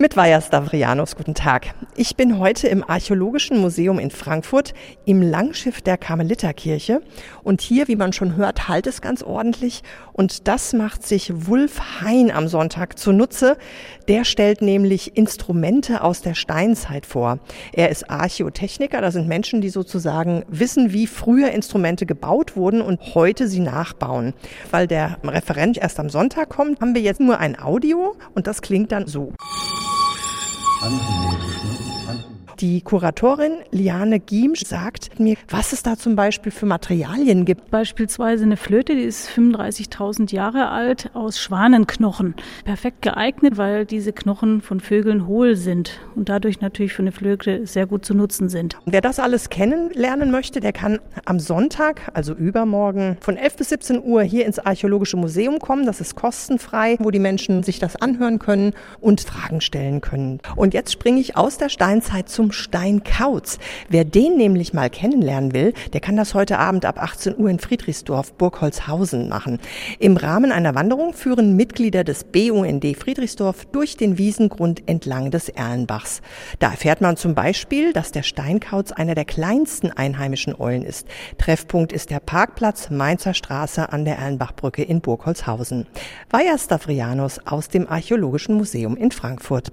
Mit Vaja Stavrianos, guten Tag. Ich bin heute im Archäologischen Museum in Frankfurt im Langschiff der Karmeliterkirche. Und hier, wie man schon hört, halt es ganz ordentlich. Und das macht sich Wulf Hein am Sonntag zunutze. Der stellt nämlich Instrumente aus der Steinzeit vor. Er ist Archäotechniker. Das sind Menschen, die sozusagen wissen, wie früher Instrumente gebaut wurden und heute sie nachbauen. Weil der Referent erst am Sonntag kommt, haben wir jetzt nur ein Audio und das klingt dann so. Die Kuratorin Liane Giemsch sagt mir, was es da zum Beispiel für Materialien gibt. Beispielsweise eine Flöte, die ist 35.000 Jahre alt, aus Schwanenknochen. Perfekt geeignet, weil diese Knochen von Vögeln hohl sind und dadurch natürlich für eine Flöte sehr gut zu nutzen sind. Wer das alles kennenlernen möchte, der kann am Sonntag, also übermorgen, von 11 bis 17 Uhr hier ins Archäologische Museum kommen. Das ist kostenfrei, wo die Menschen sich das anhören können und Fragen stellen können. Und jetzt springe ich aus der Steinzeit zum Stein Kautz. Wer den nämlich mal kennenlernen will, der kann das heute Abend ab 18 Uhr in Friedrichsdorf, Burgholzhausen machen. Im Rahmen einer Wanderung führen Mitglieder des BUND Friedrichsdorf durch den Wiesengrund entlang des Erlenbachs. Da erfährt man zum Beispiel, dass der Steinkauz einer der kleinsten einheimischen Eulen ist. Treffpunkt ist der Parkplatz Mainzer Straße an der Erlenbachbrücke in Burgholzhausen. Vaja Stavrianos aus dem Archäologischen Museum in Frankfurt.